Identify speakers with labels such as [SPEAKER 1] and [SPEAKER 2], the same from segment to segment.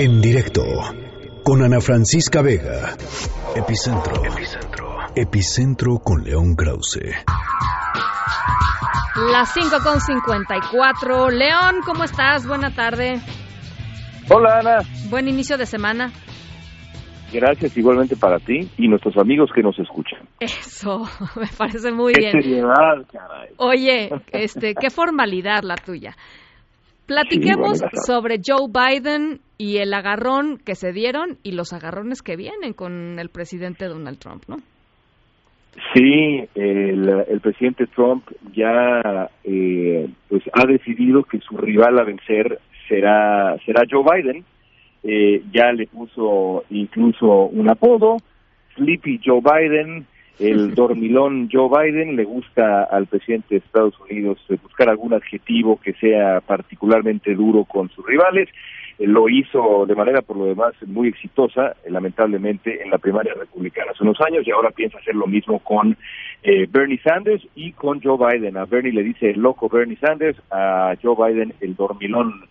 [SPEAKER 1] En directo con Ana Francisca Vega. Epicentro. Epicentro. Epicentro con León Krause.
[SPEAKER 2] Las 5 con 54. León, ¿cómo estás? Buena tarde.
[SPEAKER 3] Hola Ana.
[SPEAKER 2] Buen inicio de semana.
[SPEAKER 3] Gracias igualmente para ti y nuestros amigos que nos escuchan.
[SPEAKER 2] Eso, me parece muy
[SPEAKER 3] Qué
[SPEAKER 2] bien.
[SPEAKER 3] seriedad, caray.
[SPEAKER 2] Oye, este, qué formalidad la tuya. Platiquemos
[SPEAKER 3] Sí,
[SPEAKER 2] sobre Joe Biden y el agarrón que se dieron y los agarrones que vienen con el presidente Donald Trump, ¿no?
[SPEAKER 3] Sí, el, el presidente Trump ya eh, pues ha decidido que su rival a vencer será será Joe Biden. Eh, ya le puso incluso un apodo, Sleepy Joe Biden, el dormilón Joe Biden. Le gusta al presidente de Estados Unidos eh, buscar algún adjetivo que sea particularmente duro con sus rivales. Eh, lo hizo de manera, por lo demás, muy exitosa, eh, lamentablemente, en la primaria republicana hace unos años y ahora piensa hacer lo mismo con eh, Bernie Sanders y con Joe Biden. A Bernie le dice el loco Bernie Sanders, a Joe Biden el dormilón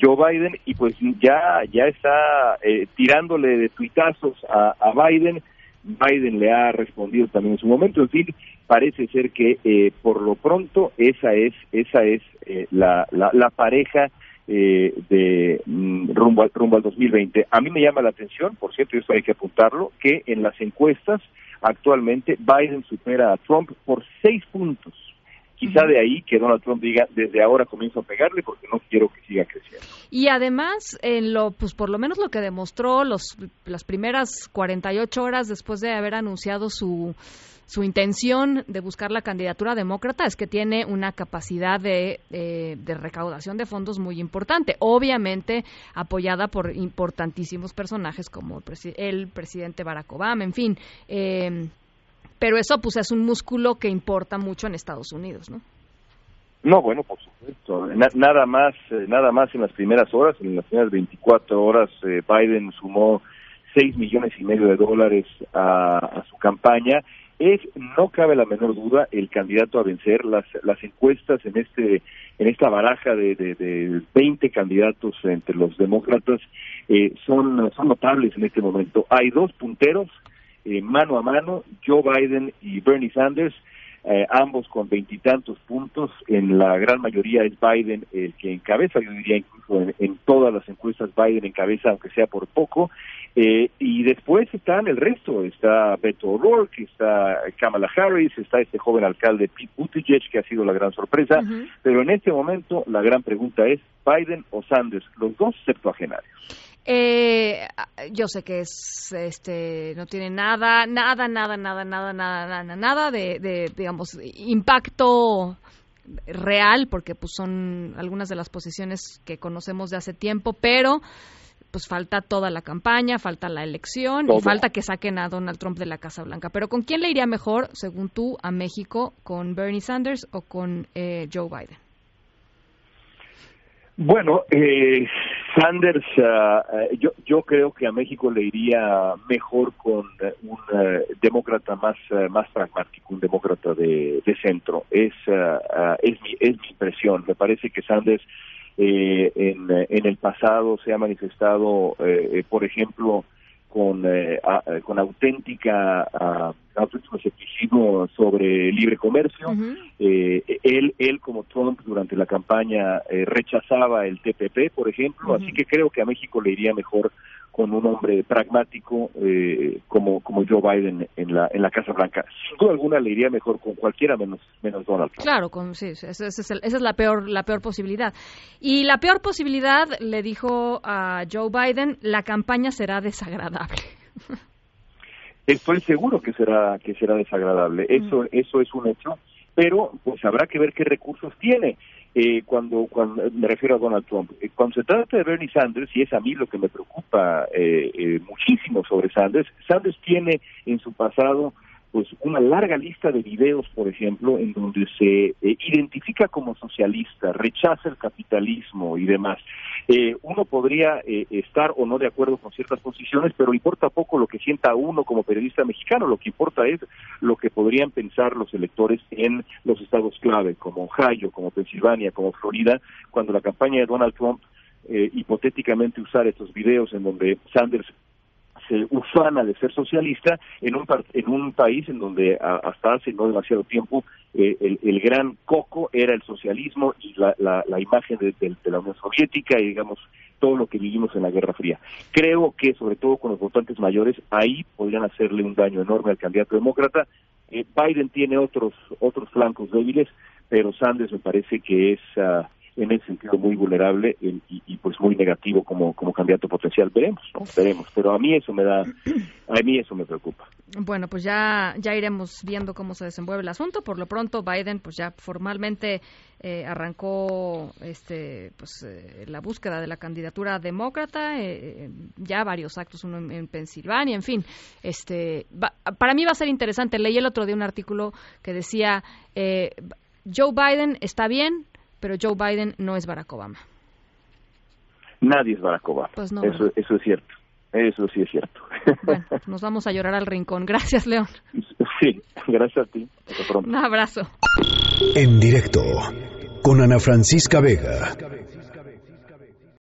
[SPEAKER 3] Joe Biden y pues ya ya está eh, tirándole de tuitazos a, Biden. Biden le ha respondido también en su momento. En fin, parece ser que eh, por lo pronto esa es esa es eh, la, la, la pareja eh, de mm, rumbo al rumbo al 2020. A mí me llama la atención, por cierto, y esto hay que apuntarlo, que en las encuestas actualmente Biden supera a Trump por seis puntos. Quizá de ahí que Donald Trump diga desde ahora comienzo a pegarle porque no quiero que siga creciendo.
[SPEAKER 2] Y además, en lo, pues por lo menos lo que demostró los, las primeras 48 horas después de haber anunciado su, su intención de buscar la candidatura demócrata es que tiene una capacidad de, eh, de recaudación de fondos muy importante, obviamente apoyada por importantísimos personajes como el, el presidente Barack Obama, en fin. eh, pero eso pues es un músculo que importa mucho en Estados Unidos, ¿no?
[SPEAKER 3] No, bueno, por supuesto. Na- nada más, eh, nada más en las primeras horas, en las primeras 24 horas, eh, Biden sumó 6 millones y medio de dólares a, campaña. Es, no cabe la menor duda, el candidato a vencer. Las, las encuestas en este, en esta baraja de, de, de 20 candidatos entre los demócratas eh, son, son notables en este momento. Hay dos punteros eh, mano a mano, Joe Biden y Bernie Sanders, eh, ambos con veintitantos puntos. En la gran mayoría es Biden el que encabeza, yo diría incluso en, en todas las encuestas Biden encabeza, aunque sea por poco. Eh, y después están el resto, está Beto O'Rourke, está Kamala Harris, está este joven alcalde Pete Buttigieg, que ha sido la gran sorpresa. Pero en este momento la gran pregunta es, ¿Biden o Sanders? Los dos septuagenarios.
[SPEAKER 2] Eh, yo sé que es, este, no tiene nada, nada, nada, nada, nada, nada, nada, nada de, de, digamos, impacto real, porque pues son algunas de las posiciones que conocemos de hace tiempo, pero pues falta toda la campaña, falta la elección y falta que saquen a Donald Trump de la Casa Blanca. Pero ¿con quién le iría mejor, según tú, a México? ¿Con Bernie Sanders o con eh, Joe Biden?
[SPEAKER 3] Bueno, eh, Sanders, eh, yo, yo creo que a México le iría mejor con eh, un eh, demócrata más más pragmático, un demócrata de, de centro. Es ah, ah, es mi es mi impresión. Me parece que Sanders eh, en, en el pasado se ha manifestado, eh, por ejemplo, con eh, a- eh, con auténtica ah, auténtico escepticismo sobre libre comercio. Eh, él, él como Trump durante la campaña eh, rechazaba el TPP, por ejemplo, así que creo que a México le iría mejor con un hombre pragmático eh, como como Joe Biden en la en la Casa Blanca. Sin duda alguna le iría mejor con cualquiera menos menos Donald Trump.
[SPEAKER 2] Claro, con, sí, ese es el- esa es la peor, la peor posibilidad. Y la peor posibilidad, le dijo a Joe Biden, la campaña será desagradable.
[SPEAKER 3] Estoy seguro que será que será desagradable. Eso eso es un hecho, pero pues habrá que ver qué recursos tiene. Eh, cuando cuando me refiero a Donald Trump, Eh, cuando se trata de Bernie Sanders y es a mí lo que me preocupa eh, eh, muchísimo sobre Sanders, Sanders tiene en su pasado pues una larga lista de videos, por ejemplo, en donde se eh, identifica como socialista, rechaza el capitalismo y demás. Eh, uno podría eh, estar o no de acuerdo con ciertas posiciones, pero importa poco lo que sienta uno como periodista mexicano. Lo que importa es lo que podrían pensar los electores en los estados clave, como Ohio, como Pensilvania, como Florida, cuando la campaña de Donald Trump eh, hipotéticamente usar estos videos en donde Sanders se ufana de ser socialista en un, en un país en donde hasta hace no demasiado tiempo eh, el, gran coco era el socialismo y la, la, imagen de, la Unión Soviética y digamos todo lo que vivimos en la Guerra Fría. Creo que sobre todo con los votantes mayores ahí podrían hacerle un daño enorme al candidato demócrata. Eh, Biden tiene otros otros flancos débiles, pero Sanders me parece que es ah, en ese sentido muy vulnerable y, pues muy negativo como, como candidato potencial. Veremos, ¿no? Veremos. Pero a mí eso me da, a mí eso me preocupa.
[SPEAKER 2] Bueno, pues ya, ya iremos viendo cómo se desenvuelve el asunto. Por lo pronto, Biden pues ya formalmente eh, arrancó este, pues, eh, la búsqueda de la candidatura demócrata, eh, ya varios actos, uno en, Pensilvania, en fin. Este, para mí va a ser interesante. Leí el otro día un artículo que decía, Joe Biden está bien, pero Joe Biden no es Barack Obama.
[SPEAKER 3] Nadie es Barack Obama. Pues eso, eso es cierto. Eso sí es cierto.
[SPEAKER 2] Bueno, nos vamos a llorar al rincón. Gracias, León.
[SPEAKER 3] Sí, gracias a ti. Hasta pronto.
[SPEAKER 2] Un abrazo.
[SPEAKER 1] En directo con Ana Francisca Vega.